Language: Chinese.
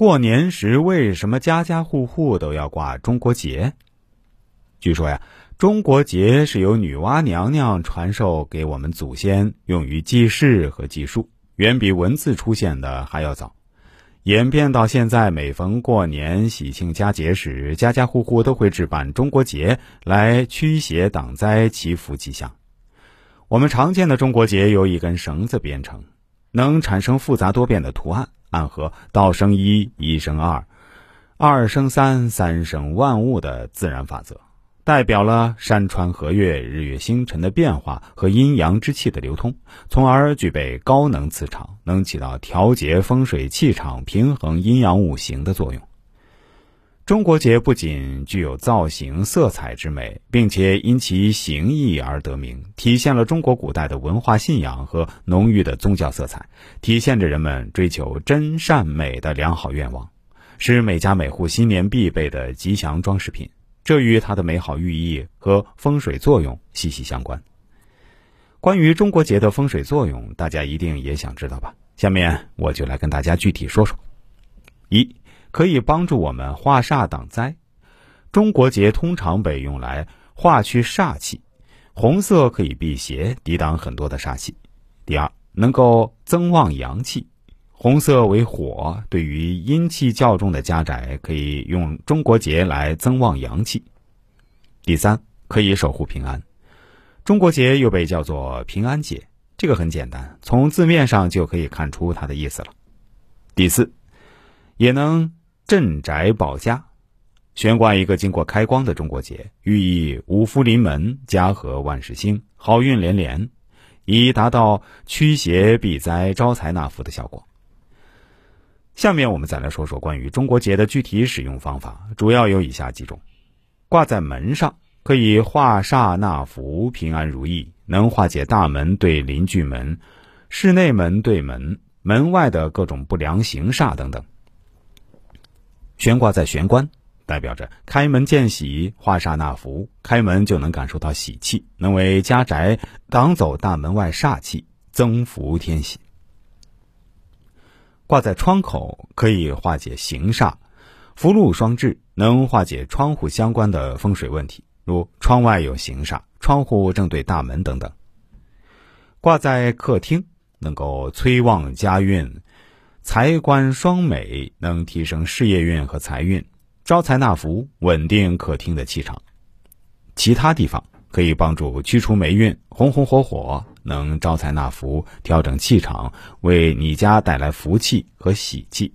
过年时为什么家家户户都要挂中国结？据说呀，中国结是由女娲娘娘传授给我们祖先，用于记事和计数，远比文字出现的还要早。演变到现在，每逢过年、喜庆佳节时，家家户户都会置办中国结来驱邪挡灾、祈福吉祥。我们常见的中国结由一根绳子编成，能产生复杂多变的图案。暗合“道生一，一生二，二生三，三生万物”的自然法则，代表了山川河岳、日月星辰的变化和阴阳之气的流通，从而具备高能磁场，能起到调节风水气场、平衡阴阳五行的作用。中国结不仅具有造型、色彩之美，并且因其形意而得名，体现了中国古代的文化信仰和浓郁的宗教色彩，体现着人们追求真善美的良好愿望，是每家每户新年必备的吉祥装饰品。这与它的美好寓意和风水作用息息相关。关于中国结的风水作用，大家一定也想知道吧？下面我就来跟大家具体说说。一可以帮助我们化煞挡灾。中国结通常被用来化去煞气，红色可以辟邪，抵挡很多的煞气。第二，能够增旺阳气。红色为火，对于阴气较重的家宅，可以用中国结来增旺阳气。第三，可以守护平安。中国结又被叫做平安结，这个很简单，从字面上就可以看出它的意思了。第四，也能。镇宅保家，悬挂一个经过开光的中国结，寓意五福临门、家和万事兴、好运连连，以达到驱邪避灾、招财纳福的效果。下面我们再来说说关于中国结的具体使用方法，主要有以下几种：挂在门上，可以化煞纳福、平安如意，能化解大门对邻居门、室内门对门、门外的各种不良行煞等等。悬挂在玄关，代表着开门见喜、化煞纳福。开门就能感受到喜气，能为家宅挡走大门外煞气，增福添喜。挂在窗口可以化解行煞，福禄双至，能化解窗户相关的风水问题，如窗外有行煞、窗户正对大门等等。挂在客厅，能够催旺家运。财官双美，能提升事业运和财运，招财纳福，稳定客厅的气场。其他地方可以帮助驱除霉运，红红火火，能招财纳福，调整气场，为你家带来福气和喜气。